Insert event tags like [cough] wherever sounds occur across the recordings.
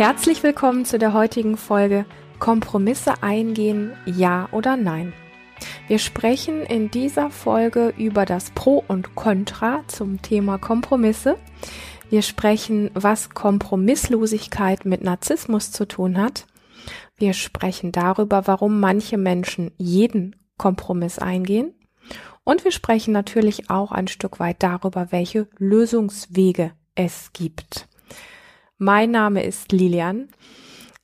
Herzlich willkommen zu der heutigen Folge Kompromisse eingehen, ja oder nein. Wir sprechen in dieser Folge über das Pro und Contra zum Thema Kompromisse. Wir sprechen, was Kompromisslosigkeit mit Narzissmus zu tun hat. Wir sprechen darüber, warum manche Menschen jeden Kompromiss eingehen. Und wir sprechen natürlich auch ein Stück weit darüber, welche Lösungswege es gibt. Mein Name ist Lilian.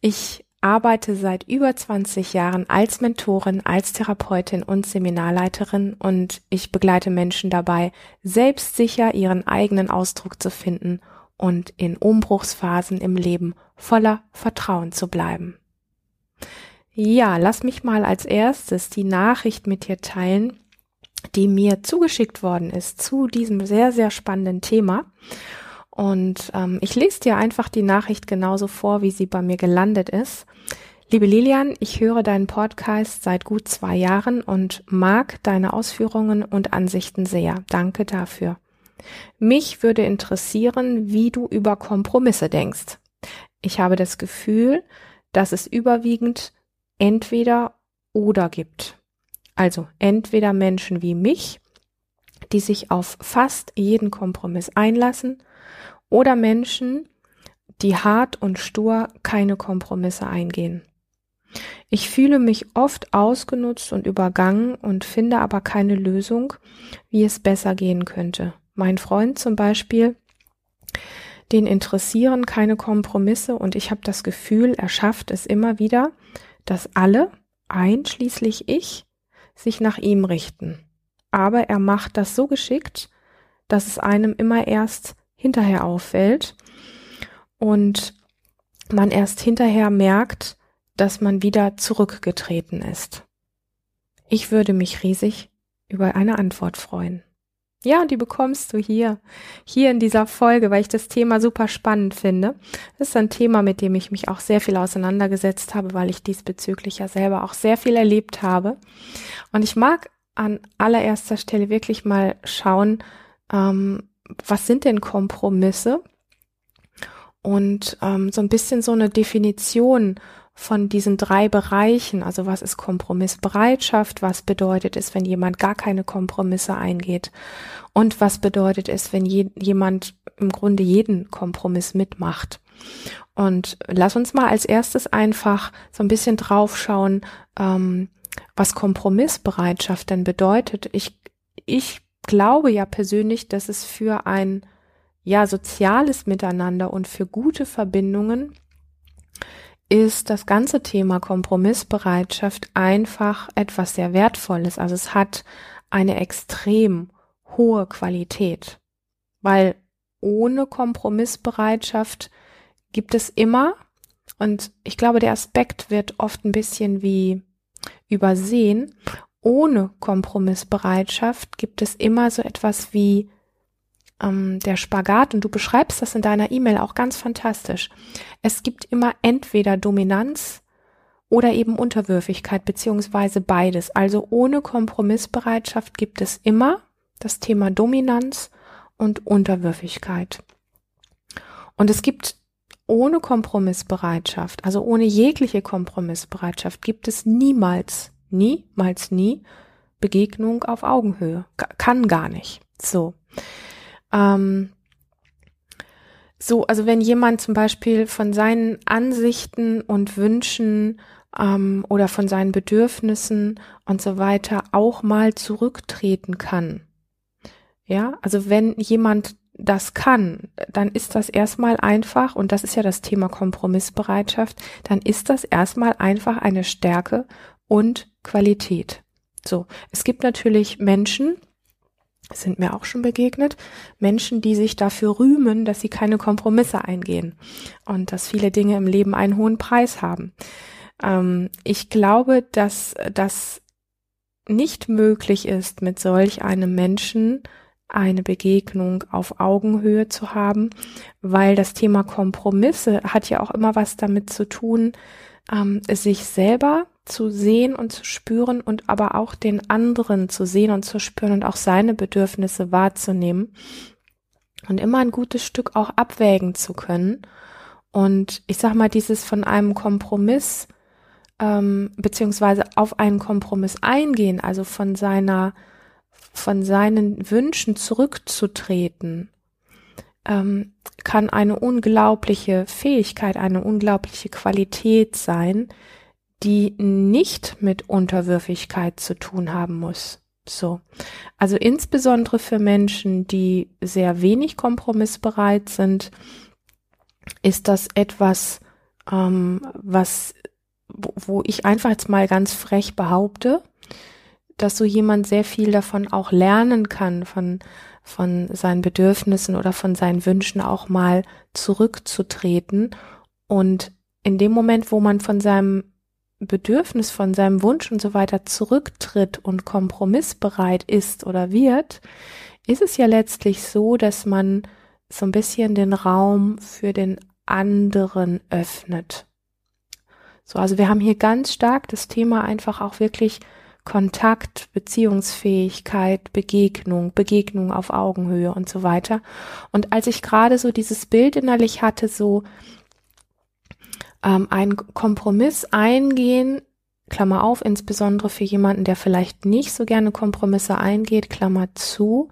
Ich arbeite seit über 20 Jahren als Mentorin, als Therapeutin und Seminarleiterin und ich begleite Menschen dabei, selbstsicher ihren eigenen Ausdruck zu finden und in Umbruchsphasen im Leben voller Vertrauen zu bleiben. Ja, lass mich mal als erstes die Nachricht mit dir teilen, die mir zugeschickt worden ist zu diesem sehr, sehr spannenden Thema. Und ähm, ich lese dir einfach die Nachricht genauso vor, wie sie bei mir gelandet ist. Liebe Lilian, ich höre deinen Podcast seit gut zwei Jahren und mag deine Ausführungen und Ansichten sehr. Danke dafür. Mich würde interessieren, wie du über Kompromisse denkst. Ich habe das Gefühl, dass es überwiegend entweder oder gibt. Also entweder Menschen wie mich, die sich auf fast jeden Kompromiss einlassen oder Menschen, die hart und stur keine Kompromisse eingehen. Ich fühle mich oft ausgenutzt und übergangen und finde aber keine Lösung, wie es besser gehen könnte. Mein Freund zum Beispiel, den interessieren keine Kompromisse und ich habe das Gefühl, er schafft es immer wieder, dass alle, einschließlich ich, sich nach ihm richten. Aber er macht das so geschickt, dass es einem immer erst hinterher auffällt und man erst hinterher merkt, dass man wieder zurückgetreten ist. Ich würde mich riesig über eine Antwort freuen. Ja, die bekommst du hier, hier in dieser Folge, weil ich das Thema super spannend finde. Das ist ein Thema, mit dem ich mich auch sehr viel auseinandergesetzt habe, weil ich diesbezüglich ja selber auch sehr viel erlebt habe. Und ich mag an allererster Stelle wirklich mal schauen, ähm, was sind denn Kompromisse? Und ähm, so ein bisschen so eine Definition von diesen drei Bereichen, also was ist Kompromissbereitschaft, was bedeutet es, wenn jemand gar keine Kompromisse eingeht und was bedeutet es, wenn je, jemand im Grunde jeden Kompromiss mitmacht. Und lass uns mal als erstes einfach so ein bisschen draufschauen, ähm, was Kompromissbereitschaft denn bedeutet. Ich, ich glaube ja persönlich, dass es für ein ja soziales Miteinander und für gute Verbindungen ist das ganze Thema Kompromissbereitschaft einfach etwas sehr Wertvolles. Also es hat eine extrem hohe Qualität, weil ohne Kompromissbereitschaft gibt es immer, und ich glaube, der Aspekt wird oft ein bisschen wie übersehen, ohne Kompromissbereitschaft gibt es immer so etwas wie ähm, der Spagat und du beschreibst das in deiner E-Mail auch ganz fantastisch. Es gibt immer entweder Dominanz oder eben Unterwürfigkeit beziehungsweise beides. Also ohne Kompromissbereitschaft gibt es immer das Thema Dominanz und Unterwürfigkeit. Und es gibt ohne Kompromissbereitschaft, also ohne jegliche Kompromissbereitschaft, gibt es niemals niemals nie Begegnung auf Augenhöhe. Kann gar nicht. So. Ähm, so, also wenn jemand zum Beispiel von seinen Ansichten und Wünschen ähm, oder von seinen Bedürfnissen und so weiter auch mal zurücktreten kann. Ja, also wenn jemand das kann, dann ist das erstmal einfach, und das ist ja das Thema Kompromissbereitschaft, dann ist das erstmal einfach eine Stärke und Qualität. So, es gibt natürlich Menschen, sind mir auch schon begegnet, Menschen, die sich dafür rühmen, dass sie keine Kompromisse eingehen und dass viele Dinge im Leben einen hohen Preis haben. Ähm, ich glaube, dass das nicht möglich ist, mit solch einem Menschen eine Begegnung auf Augenhöhe zu haben, weil das Thema Kompromisse hat ja auch immer was damit zu tun, ähm, sich selber zu sehen und zu spüren und aber auch den anderen zu sehen und zu spüren und auch seine Bedürfnisse wahrzunehmen und immer ein gutes Stück auch abwägen zu können. Und ich sag mal, dieses von einem Kompromiss ähm, beziehungsweise auf einen Kompromiss eingehen, also von seiner, von seinen Wünschen zurückzutreten, ähm, kann eine unglaubliche Fähigkeit, eine unglaubliche Qualität sein, die nicht mit Unterwürfigkeit zu tun haben muss. So. Also insbesondere für Menschen, die sehr wenig kompromissbereit sind, ist das etwas, ähm, was wo, wo ich einfach jetzt mal ganz frech behaupte, dass so jemand sehr viel davon auch lernen kann, von, von seinen Bedürfnissen oder von seinen Wünschen auch mal zurückzutreten. Und in dem Moment, wo man von seinem Bedürfnis, von seinem Wunsch und so weiter zurücktritt und kompromissbereit ist oder wird, ist es ja letztlich so, dass man so ein bisschen den Raum für den anderen öffnet. So, also wir haben hier ganz stark das Thema einfach auch wirklich Kontakt, Beziehungsfähigkeit, Begegnung, Begegnung auf Augenhöhe und so weiter. Und als ich gerade so dieses Bild innerlich hatte, so ähm, ein Kompromiss eingehen, Klammer auf, insbesondere für jemanden, der vielleicht nicht so gerne Kompromisse eingeht, Klammer zu,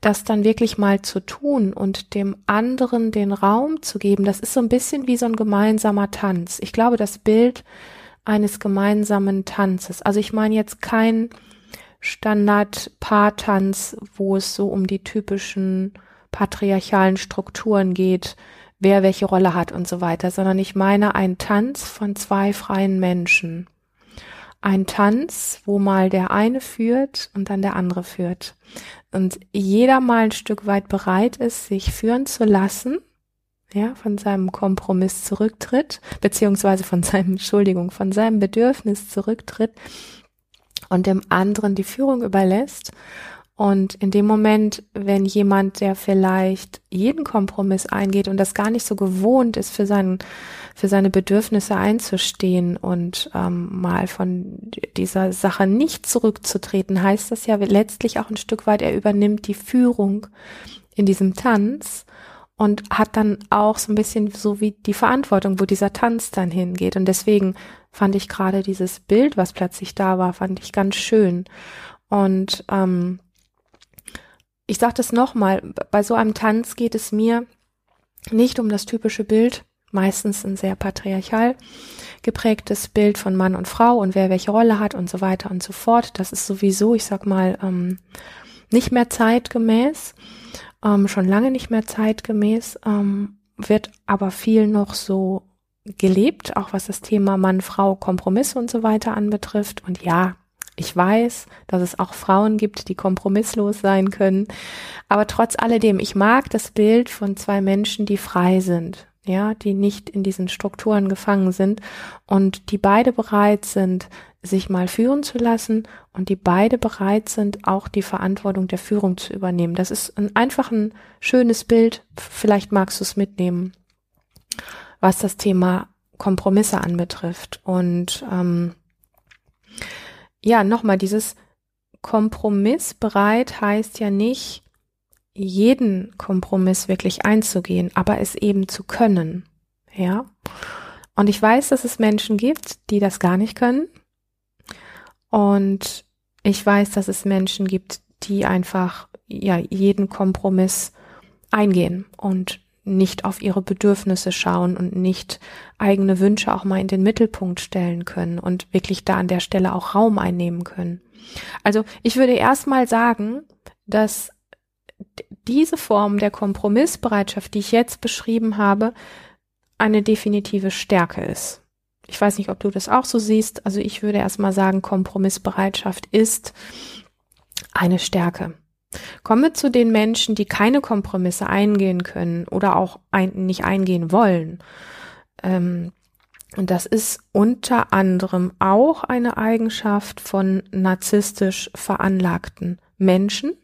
das dann wirklich mal zu tun und dem anderen den Raum zu geben, das ist so ein bisschen wie so ein gemeinsamer Tanz. Ich glaube, das Bild eines gemeinsamen Tanzes. Also ich meine jetzt kein Standard-Paartanz, wo es so um die typischen patriarchalen Strukturen geht, wer welche Rolle hat und so weiter, sondern ich meine ein Tanz von zwei freien Menschen ein Tanz, wo mal der eine führt und dann der andere führt. Und jeder mal ein Stück weit bereit ist, sich führen zu lassen, ja, von seinem Kompromiss zurücktritt, beziehungsweise von seinem, [laughs] Entschuldigung, von seinem Bedürfnis zurücktritt und dem anderen die Führung überlässt. Und in dem Moment, wenn jemand, der vielleicht jeden Kompromiss eingeht und das gar nicht so gewohnt ist, für, seinen, für seine Bedürfnisse einzustehen und ähm, mal von dieser Sache nicht zurückzutreten, heißt das ja letztlich auch ein Stück weit, er übernimmt die Führung in diesem Tanz und hat dann auch so ein bisschen so wie die Verantwortung, wo dieser Tanz dann hingeht. Und deswegen fand ich gerade dieses Bild, was plötzlich da war, fand ich ganz schön. Und ähm, ich sage das nochmal, bei so einem Tanz geht es mir nicht um das typische Bild, meistens ein sehr patriarchal geprägtes Bild von Mann und Frau und wer welche Rolle hat und so weiter und so fort. Das ist sowieso, ich sag mal, ähm, nicht mehr zeitgemäß, ähm, schon lange nicht mehr zeitgemäß, ähm, wird aber viel noch so gelebt, auch was das Thema Mann, Frau, Kompromisse und so weiter anbetrifft. Und ja, ich weiß, dass es auch Frauen gibt, die kompromisslos sein können. Aber trotz alledem, ich mag das Bild von zwei Menschen, die frei sind, ja, die nicht in diesen Strukturen gefangen sind und die beide bereit sind, sich mal führen zu lassen und die beide bereit sind, auch die Verantwortung der Führung zu übernehmen. Das ist ein einfach ein schönes Bild. Vielleicht magst du es mitnehmen, was das Thema Kompromisse anbetrifft. Und ähm, ja, nochmal, dieses Kompromissbereit heißt ja nicht, jeden Kompromiss wirklich einzugehen, aber es eben zu können. Ja. Und ich weiß, dass es Menschen gibt, die das gar nicht können. Und ich weiß, dass es Menschen gibt, die einfach, ja, jeden Kompromiss eingehen und nicht auf ihre Bedürfnisse schauen und nicht eigene Wünsche auch mal in den Mittelpunkt stellen können und wirklich da an der Stelle auch Raum einnehmen können. Also ich würde erstmal sagen, dass diese Form der Kompromissbereitschaft, die ich jetzt beschrieben habe, eine definitive Stärke ist. Ich weiß nicht, ob du das auch so siehst. Also ich würde erstmal sagen, Kompromissbereitschaft ist eine Stärke. Kommen wir zu den Menschen, die keine Kompromisse eingehen können oder auch ein, nicht eingehen wollen. Ähm, und das ist unter anderem auch eine Eigenschaft von narzisstisch veranlagten Menschen,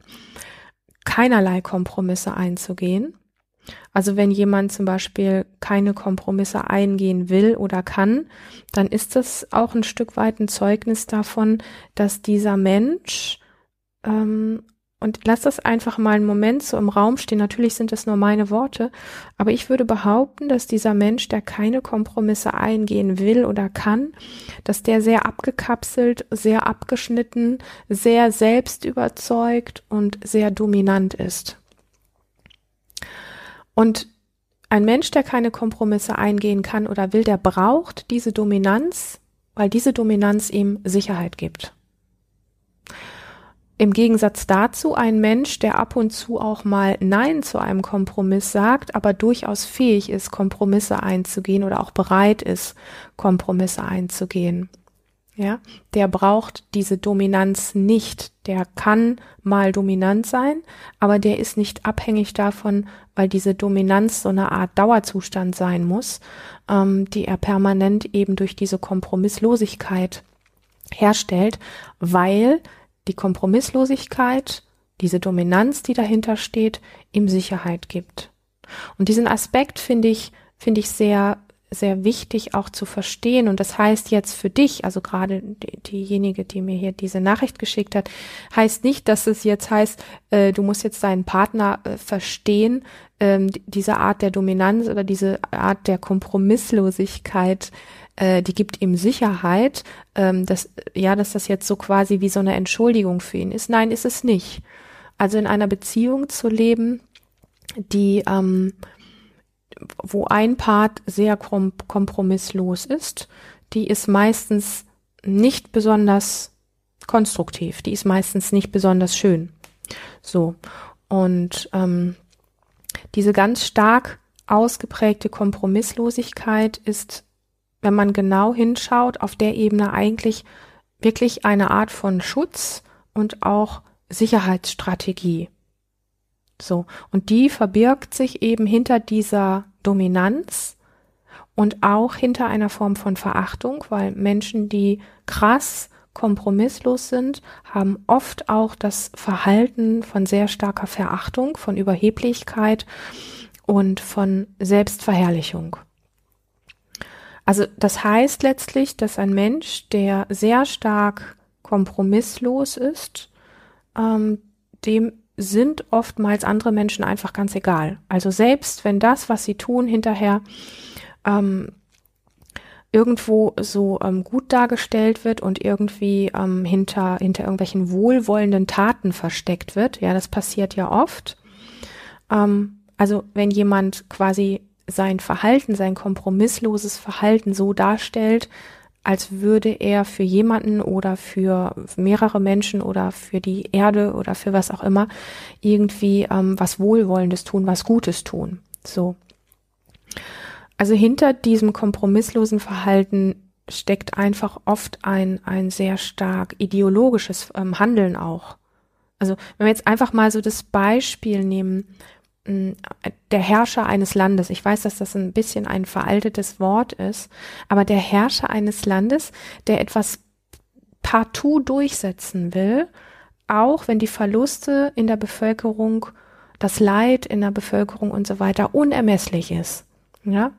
keinerlei Kompromisse einzugehen. Also wenn jemand zum Beispiel keine Kompromisse eingehen will oder kann, dann ist das auch ein Stück weit ein Zeugnis davon, dass dieser Mensch ähm, und lass das einfach mal einen Moment so im Raum stehen. Natürlich sind das nur meine Worte, aber ich würde behaupten, dass dieser Mensch, der keine Kompromisse eingehen will oder kann, dass der sehr abgekapselt, sehr abgeschnitten, sehr selbstüberzeugt und sehr dominant ist. Und ein Mensch, der keine Kompromisse eingehen kann oder will, der braucht diese Dominanz, weil diese Dominanz ihm Sicherheit gibt. Im Gegensatz dazu ein Mensch, der ab und zu auch mal Nein zu einem Kompromiss sagt, aber durchaus fähig ist, Kompromisse einzugehen oder auch bereit ist, Kompromisse einzugehen. Ja, der braucht diese Dominanz nicht. Der kann mal dominant sein, aber der ist nicht abhängig davon, weil diese Dominanz so eine Art Dauerzustand sein muss, ähm, die er permanent eben durch diese Kompromisslosigkeit herstellt, weil die Kompromisslosigkeit, diese Dominanz, die dahinter steht, ihm Sicherheit gibt. Und diesen Aspekt finde ich, finde ich sehr, sehr wichtig auch zu verstehen. Und das heißt jetzt für dich, also gerade die, diejenige, die mir hier diese Nachricht geschickt hat, heißt nicht, dass es jetzt heißt, äh, du musst jetzt deinen Partner äh, verstehen, ähm, diese Art der Dominanz oder diese Art der Kompromisslosigkeit äh, die gibt ihm Sicherheit, ähm, dass, ja, dass das jetzt so quasi wie so eine Entschuldigung für ihn ist. Nein, ist es nicht. Also in einer Beziehung zu leben, die, ähm, wo ein Part sehr kom kompromisslos ist, die ist meistens nicht besonders konstruktiv, die ist meistens nicht besonders schön. So. Und ähm, diese ganz stark ausgeprägte Kompromisslosigkeit ist wenn man genau hinschaut, auf der Ebene eigentlich wirklich eine Art von Schutz und auch Sicherheitsstrategie. So. Und die verbirgt sich eben hinter dieser Dominanz und auch hinter einer Form von Verachtung, weil Menschen, die krass kompromisslos sind, haben oft auch das Verhalten von sehr starker Verachtung, von Überheblichkeit und von Selbstverherrlichung. Also das heißt letztlich, dass ein Mensch, der sehr stark kompromisslos ist, ähm, dem sind oftmals andere Menschen einfach ganz egal. Also selbst wenn das, was sie tun, hinterher ähm, irgendwo so ähm, gut dargestellt wird und irgendwie ähm, hinter, hinter irgendwelchen wohlwollenden Taten versteckt wird, ja, das passiert ja oft. Ähm, also wenn jemand quasi sein Verhalten, sein kompromissloses Verhalten so darstellt, als würde er für jemanden oder für mehrere Menschen oder für die Erde oder für was auch immer irgendwie ähm, was Wohlwollendes tun, was Gutes tun. So. Also hinter diesem kompromisslosen Verhalten steckt einfach oft ein, ein sehr stark ideologisches ähm, Handeln auch. Also wenn wir jetzt einfach mal so das Beispiel nehmen der Herrscher eines Landes, ich weiß, dass das ein bisschen ein veraltetes Wort ist, aber der Herrscher eines Landes, der etwas partout durchsetzen will, auch wenn die Verluste in der Bevölkerung, das Leid in der Bevölkerung und so weiter unermesslich ist. Ja,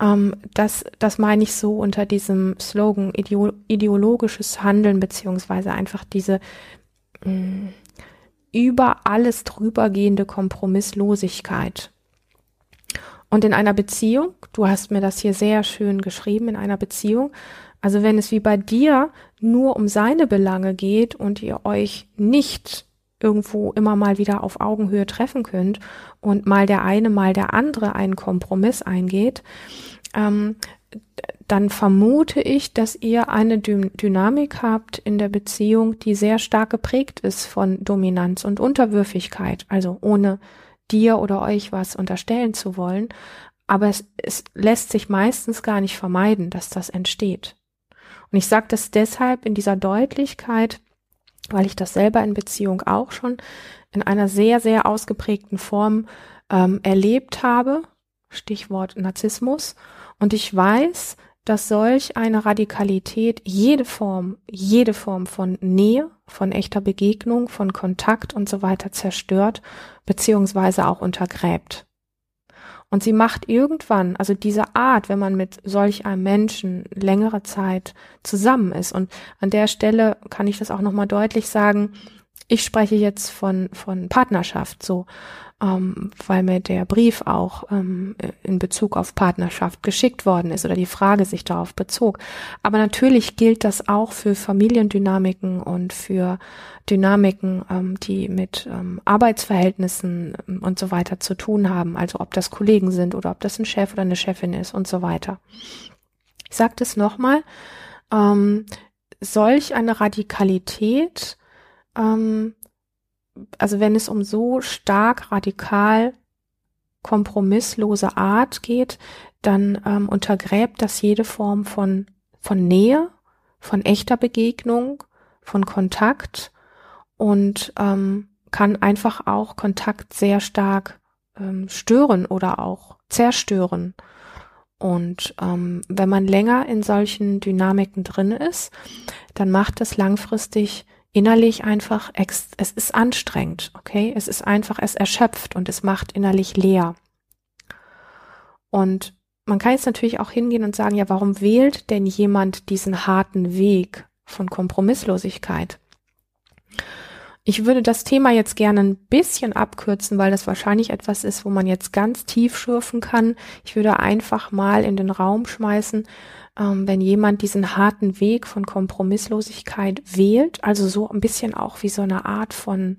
ähm, das, das meine ich so unter diesem Slogan ideologisches Handeln beziehungsweise einfach diese mh, mm, über alles drübergehende Kompromisslosigkeit. Und in einer Beziehung, du hast mir das hier sehr schön geschrieben, in einer Beziehung, also wenn es wie bei dir nur um seine Belange geht und ihr euch nicht irgendwo immer mal wieder auf Augenhöhe treffen könnt und mal der eine, mal der andere einen Kompromiss eingeht, ähm, dann vermute ich, dass ihr eine Dü Dynamik habt in der Beziehung, die sehr stark geprägt ist von Dominanz und Unterwürfigkeit, also ohne dir oder euch was unterstellen zu wollen. Aber es, es lässt sich meistens gar nicht vermeiden, dass das entsteht. Und ich sage das deshalb in dieser Deutlichkeit, weil ich das selber in Beziehung auch schon in einer sehr, sehr ausgeprägten Form ähm, erlebt habe. Stichwort Narzissmus. Und ich weiß, dass solch eine Radikalität jede Form, jede Form von Nähe, von echter Begegnung, von Kontakt und so weiter zerstört, beziehungsweise auch untergräbt. Und sie macht irgendwann, also diese Art, wenn man mit solch einem Menschen längere Zeit zusammen ist. Und an der Stelle kann ich das auch nochmal deutlich sagen, ich spreche jetzt von, von Partnerschaft, so, ähm, weil mir der Brief auch ähm, in Bezug auf Partnerschaft geschickt worden ist oder die Frage sich darauf bezog. Aber natürlich gilt das auch für Familiendynamiken und für Dynamiken, ähm, die mit ähm, Arbeitsverhältnissen ähm, und so weiter zu tun haben. Also ob das Kollegen sind oder ob das ein Chef oder eine Chefin ist und so weiter. Ich sage das nochmal. Ähm, solch eine Radikalität ähm, also wenn es um so stark radikal kompromisslose Art geht, dann ähm, untergräbt das jede Form von, von Nähe, von echter Begegnung, von Kontakt und ähm, kann einfach auch Kontakt sehr stark ähm, stören oder auch zerstören. Und ähm, wenn man länger in solchen Dynamiken drin ist, dann macht es langfristig innerlich einfach, es ist anstrengend, okay? Es ist einfach, es erschöpft und es macht innerlich leer. Und man kann jetzt natürlich auch hingehen und sagen, ja, warum wählt denn jemand diesen harten Weg von Kompromisslosigkeit? Ich würde das Thema jetzt gerne ein bisschen abkürzen, weil das wahrscheinlich etwas ist, wo man jetzt ganz tief schürfen kann. Ich würde einfach mal in den Raum schmeißen, ähm, wenn jemand diesen harten Weg von Kompromisslosigkeit wählt, also so ein bisschen auch wie so eine Art von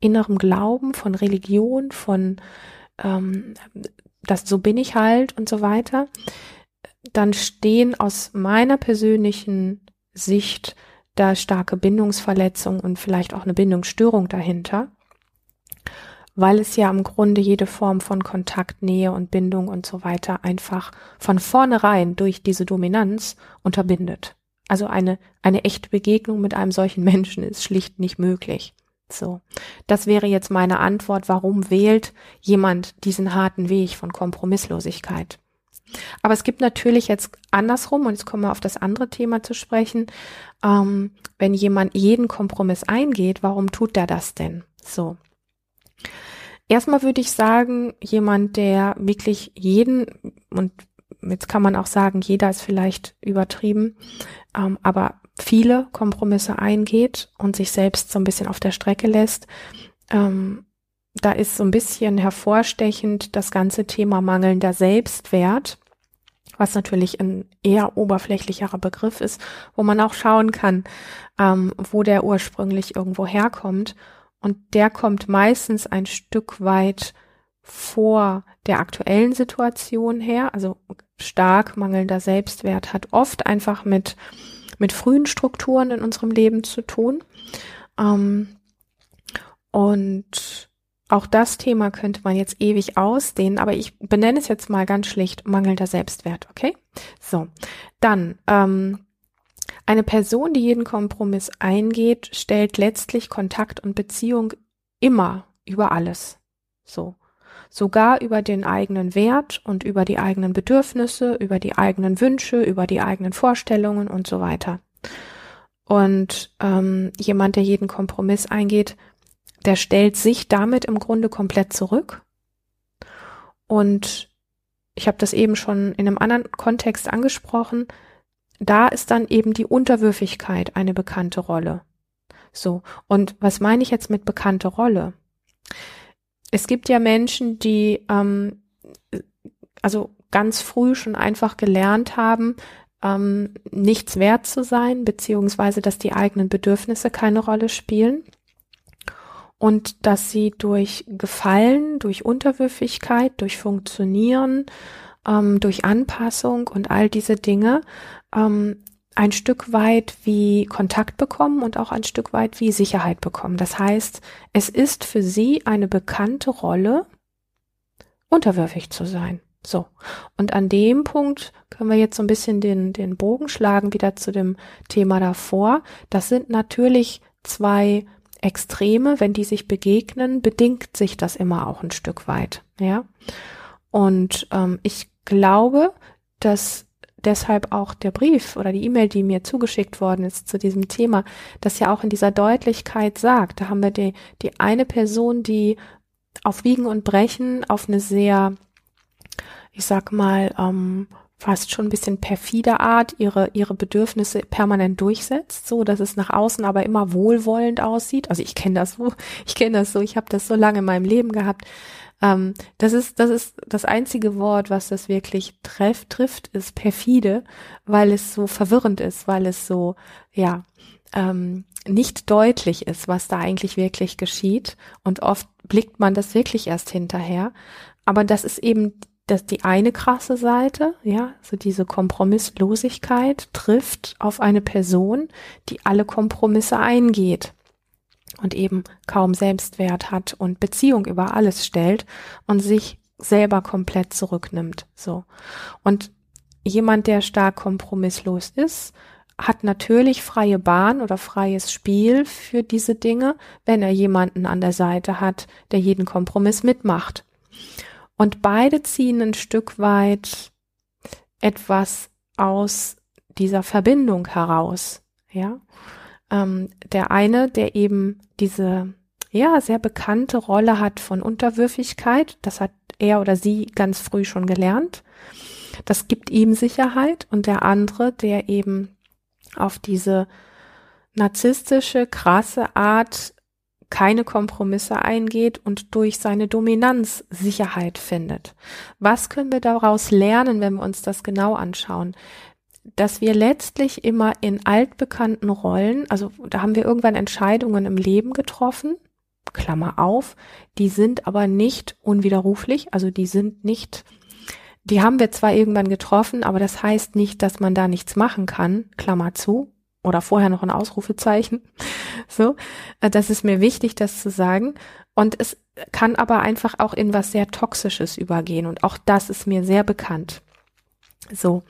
innerem Glauben, von Religion, von ähm, das so bin ich halt und so weiter, dann stehen aus meiner persönlichen Sicht da starke Bindungsverletzungen und vielleicht auch eine Bindungsstörung dahinter weil es ja im Grunde jede Form von Kontakt, Nähe und Bindung und so weiter einfach von vornherein durch diese Dominanz unterbindet. Also eine, eine echte Begegnung mit einem solchen [laughs] Menschen ist schlicht nicht möglich. So. Das wäre jetzt meine Antwort. Warum wählt jemand diesen harten Weg von Kompromisslosigkeit? Aber es gibt natürlich jetzt andersrum, und jetzt kommen wir auf das andere Thema zu sprechen, ähm, wenn jemand jeden Kompromiss eingeht, warum tut er das denn? So. Erstmal würde ich sagen, jemand, der wirklich jeden, und jetzt kann man auch sagen, jeder ist vielleicht übertrieben, ähm, aber viele Kompromisse eingeht und sich selbst so ein bisschen auf der Strecke lässt, ähm, da ist so ein bisschen hervorstechend das ganze Thema mangelnder Selbstwert, was natürlich ein eher oberflächlicherer Begriff ist, wo man auch schauen kann, ähm, wo der ursprünglich irgendwo herkommt und der kommt meistens ein Stück weit vor der aktuellen Situation her, also stark mangelnder Selbstwert hat oft einfach mit, mit frühen Strukturen in unserem Leben zu tun. Ähm, und auch das Thema könnte man jetzt ewig ausdehnen, aber ich benenne es jetzt mal ganz schlicht mangelnder Selbstwert, okay? So, dann ähm, eine Person, die jeden Kompromiss eingeht, stellt letztlich Kontakt und Beziehung immer über alles. So. Sogar über den eigenen Wert und über die eigenen Bedürfnisse, über die eigenen Wünsche, über die eigenen Vorstellungen und so weiter. Und ähm, jemand, der jeden Kompromiss eingeht, der stellt sich damit im Grunde komplett zurück. Und ich habe das eben schon in einem anderen Kontext angesprochen da ist dann eben die Unterwürfigkeit eine bekannte Rolle. So. Und was meine ich jetzt mit bekannte Rolle? Es gibt ja Menschen, die ähm, also ganz früh schon einfach gelernt haben, ähm, nichts wert zu sein, beziehungsweise dass die eigenen Bedürfnisse keine Rolle spielen und dass sie durch Gefallen, durch Unterwürfigkeit, durch Funktionieren, ähm, durch Anpassung und all diese Dinge ähm, ein Stück weit wie Kontakt bekommen und auch ein Stück weit wie Sicherheit bekommen. Das heißt, es ist für sie eine bekannte Rolle, unterwürfig zu sein. So. Und an dem Punkt können wir jetzt so ein bisschen den, den Bogen schlagen wieder zu dem Thema davor. Das sind natürlich zwei Extreme. Wenn die sich begegnen, bedingt sich das immer auch ein Stück weit. Ja. Und ähm, ich glaube, dass deshalb auch der Brief oder die E-Mail, die mir zugeschickt worden ist zu diesem Thema, das ja auch in dieser Deutlichkeit sagt. Da haben wir die, die eine Person, die auf Wiegen und Brechen auf eine sehr, ich sag mal, ähm, fast schon ein bisschen perfide Art ihre, ihre Bedürfnisse permanent durchsetzt, so dass es nach außen aber immer wohlwollend aussieht. Also ich kenne das so, [laughs] ich kenne das so, ich habe das so lange in meinem Leben gehabt. Ähm, das ist, das ist das einzige Wort, was das wirklich treff, trifft, ist perfide, weil es so verwirrend ist, weil es so, ja, ähm, nicht deutlich ist, was da eigentlich wirklich geschieht. Und oft blickt man das wirklich erst hinterher. Aber das ist eben das die eine krasse Seite, ja, so diese Kompromisslosigkeit trifft auf eine Person, die alle Kompromisse eingeht und eben kaum Selbstwert hat und Beziehung über alles stellt und sich selber komplett zurücknimmt, so. Und jemand, der stark kompromisslos ist, hat natürlich freie Bahn oder freies Spiel für diese Dinge, wenn er jemanden an der Seite hat, der jeden Kompromiss mitmacht. Und beide ziehen ein Stück weit etwas aus dieser Verbindung heraus. Ja, ähm, der eine, der eben diese ja sehr bekannte Rolle hat von Unterwürfigkeit, das hat er oder sie ganz früh schon gelernt. Das gibt ihm Sicherheit und der andere, der eben auf diese narzisstische, krasse Art keine Kompromisse eingeht und durch seine Dominanz Sicherheit findet. Was können wir daraus lernen, wenn wir uns das genau anschauen? Dass wir letztlich immer in altbekannten Rollen, also da haben wir irgendwann Entscheidungen im Leben getroffen, Klammer auf, die sind aber nicht unwiderruflich, also die sind nicht, die haben wir zwar irgendwann getroffen, aber das heißt nicht, dass man da nichts machen kann, Klammer zu, oder vorher noch ein Ausrufezeichen. So, äh, das ist mir wichtig, das zu sagen. Und es kann aber einfach auch in was sehr Toxisches übergehen. Und auch das ist mir sehr bekannt. So.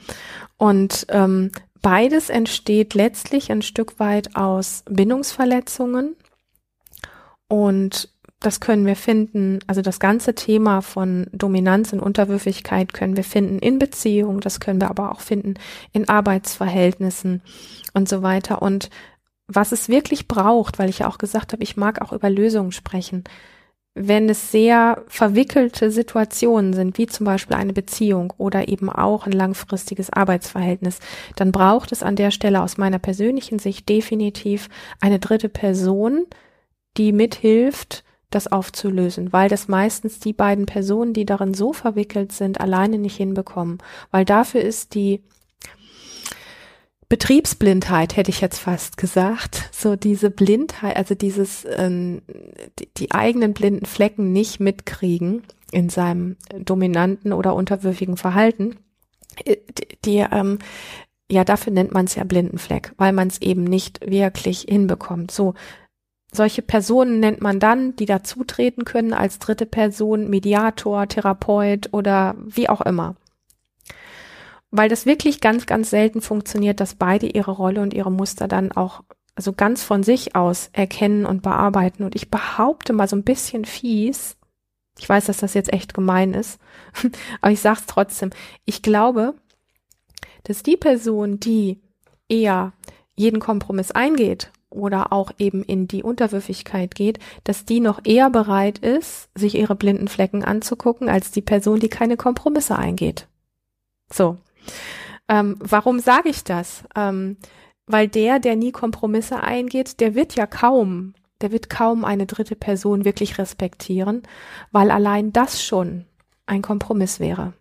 Und ähm, beides entsteht letztlich ein Stück weit aus Bindungsverletzungen. Und das können wir finden, also das ganze Thema von Dominanz und Unterwürfigkeit können wir finden in Beziehungen, das können wir aber auch finden in Arbeitsverhältnissen und so weiter. Und was es wirklich braucht, weil ich ja auch gesagt habe, ich mag auch über Lösungen sprechen, wenn es sehr verwickelte Situationen sind, wie zum Beispiel eine Beziehung oder eben auch ein langfristiges Arbeitsverhältnis, dann braucht es an der Stelle aus meiner persönlichen Sicht definitiv eine dritte Person, die mithilft, das aufzulösen, weil das meistens die beiden Personen, die darin so verwickelt sind, alleine nicht hinbekommen, weil dafür ist die Betriebsblindheit, hätte ich jetzt fast gesagt, so diese Blindheit, also dieses ähm, die, die eigenen blinden Flecken nicht mitkriegen in seinem dominanten oder unterwürfigen Verhalten, äh, die, die ähm, ja, dafür nennt man es ja Blindenfleck, weil man es eben nicht wirklich hinbekommt. So, solche Personen nennt man dann, die dazutreten können als dritte Person, Mediator, Therapeut oder wie auch immer. Weil das wirklich ganz, ganz selten funktioniert, dass beide ihre Rolle und ihre Muster dann auch also ganz von sich aus erkennen und bearbeiten. Und ich behaupte mal so ein bisschen fies, ich weiß, dass das jetzt echt gemein ist, [laughs] aber ich sag's trotzdem. Ich glaube, dass die Person, die eher jeden Kompromiss eingeht oder auch eben in die Unterwürfigkeit geht, dass die noch eher bereit ist, sich ihre blinden Flecken anzugucken, als die Person, die keine Kompromisse eingeht. So. Ähm, warum sage ich das? Ähm, weil der, der nie Kompromisse eingeht, der wird ja kaum, der wird kaum eine dritte Person wirklich respektieren, weil allein das schon ein Kompromiss wäre.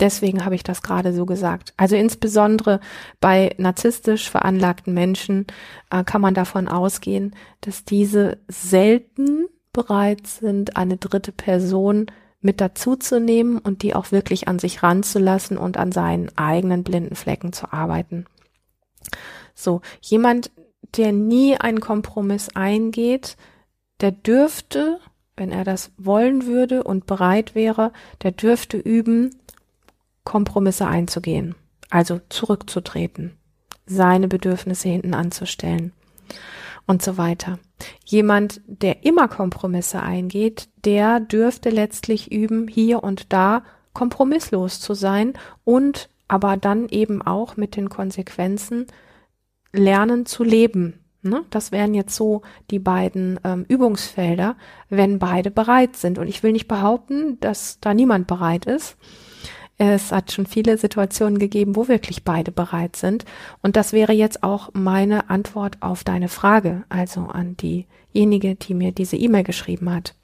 Deswegen habe ich das gerade so gesagt. Also insbesondere bei narzisstisch veranlagten Menschen äh, kann man davon ausgehen, dass diese selten bereit sind, eine dritte Person mit dazuzunehmen und die auch wirklich an sich ranzulassen und an seinen eigenen blinden Flecken zu arbeiten. So, jemand, der nie einen Kompromiss eingeht, der dürfte, wenn er das wollen würde und bereit wäre, der dürfte üben, Kompromisse einzugehen, also zurückzutreten, seine Bedürfnisse hinten anzustellen und so weiter. Jemand, der immer Kompromisse eingeht, der dürfte letztlich üben, hier und da kompromisslos zu sein und aber dann eben auch mit den Konsequenzen lernen zu leben. Ne? Das wären jetzt so die beiden ähm, Übungsfelder, wenn beide bereit sind. Und ich will nicht behaupten, dass da niemand bereit ist. Es hat schon viele Situationen gegeben, wo wirklich beide bereit sind. Und das wäre jetzt auch meine Antwort auf deine Frage, also an diejenige, die mir diese E-Mail geschrieben hat.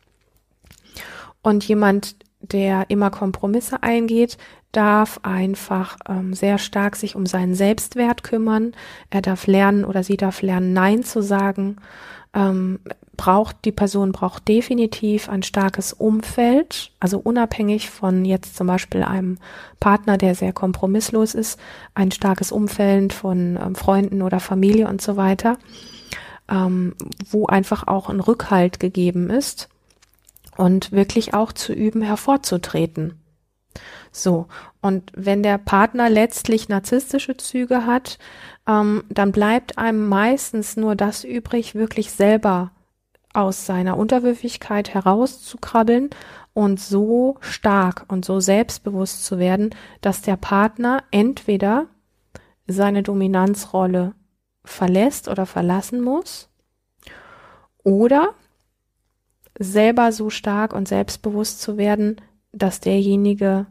Und jemand, der immer Kompromisse eingeht, darf einfach ähm, sehr stark sich um seinen Selbstwert kümmern. Er darf lernen oder sie darf lernen, Nein zu sagen. Ähm, braucht die Person braucht definitiv ein starkes Umfeld, also unabhängig von jetzt zum Beispiel einem Partner, der sehr kompromisslos ist, ein starkes Umfeld von ähm, Freunden oder Familie und so weiter, ähm, wo einfach auch ein Rückhalt gegeben ist und wirklich auch zu üben, hervorzutreten. So, und wenn der Partner letztlich narzisstische Züge hat, ähm, dann bleibt einem meistens nur das übrig, wirklich selber aus seiner Unterwürfigkeit herauszukrabbeln und so stark und so selbstbewusst zu werden, dass der Partner entweder seine Dominanzrolle verlässt oder verlassen muss oder selber so stark und selbstbewusst zu werden, dass derjenige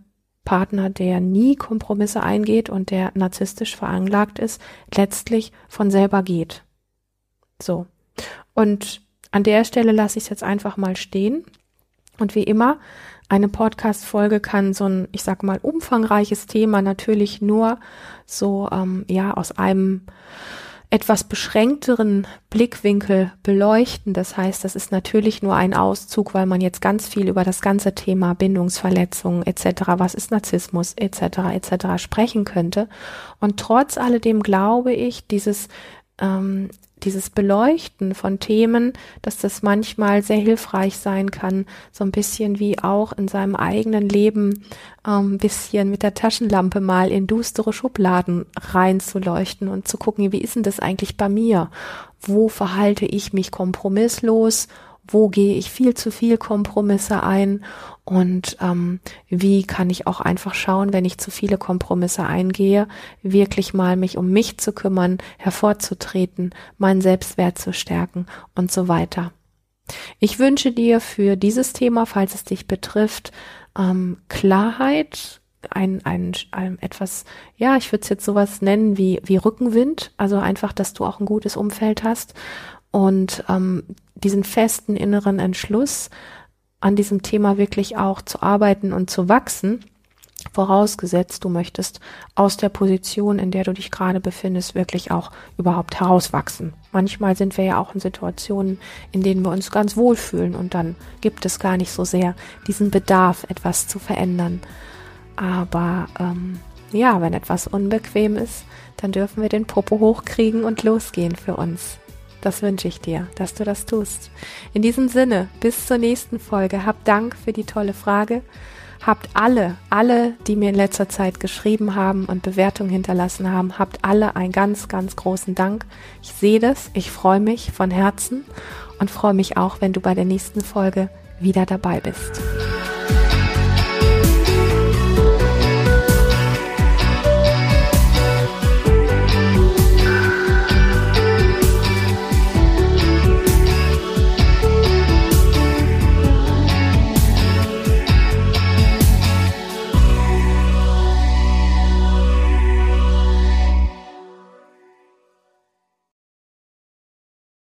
Partner, der nie Kompromisse eingeht und der narzisstisch veranlagt ist, letztlich von selber geht. So. Und an der Stelle lasse ich es jetzt einfach mal stehen. Und wie immer, eine Podcast-Folge kann so ein, ich sag mal, umfangreiches Thema natürlich nur so, ähm, ja, aus einem etwas beschränkteren Blickwinkel beleuchten. Das heißt, das ist natürlich nur ein Auszug, weil man jetzt ganz viel über das ganze Thema Bindungsverletzungen etc., was ist Narzissmus etc. etc. sprechen könnte. Und trotz alledem glaube ich, dieses ähm, dieses Beleuchten von Themen, dass das manchmal sehr hilfreich sein kann, so ein bisschen wie auch in seinem eigenen Leben ein ähm, bisschen mit der Taschenlampe mal in düstere Schubladen reinzuleuchten und zu gucken, wie ist denn das eigentlich bei mir? Wo verhalte ich mich kompromisslos? Wo gehe ich viel zu viel Kompromisse ein und ähm, wie kann ich auch einfach schauen, wenn ich zu viele Kompromisse eingehe, wirklich mal mich um mich zu kümmern, hervorzutreten, meinen Selbstwert zu stärken und so weiter. Ich wünsche dir für dieses Thema, falls es dich betrifft, ähm, Klarheit, ein, ein, ein etwas, ja, ich würde es jetzt sowas nennen wie, wie Rückenwind, also einfach, dass du auch ein gutes Umfeld hast und ähm, diesen festen inneren Entschluss, an diesem Thema wirklich auch zu arbeiten und zu wachsen, vorausgesetzt, du möchtest aus der Position, in der du dich gerade befindest, wirklich auch überhaupt herauswachsen. Manchmal sind wir ja auch in Situationen, in denen wir uns ganz wohlfühlen und dann gibt es gar nicht so sehr diesen Bedarf, etwas zu verändern. Aber ähm, ja, wenn etwas unbequem ist, dann dürfen wir den Popo hochkriegen und losgehen für uns. Das wünsche ich dir, dass du das tust. In diesem Sinne, bis zur nächsten Folge. Hab Dank für die tolle Frage. Habt alle, alle, die mir in letzter Zeit geschrieben haben und Bewertungen hinterlassen haben, habt alle einen ganz, ganz großen Dank. Ich sehe das, ich freue mich von Herzen und freue mich auch, wenn du bei der nächsten Folge wieder dabei bist.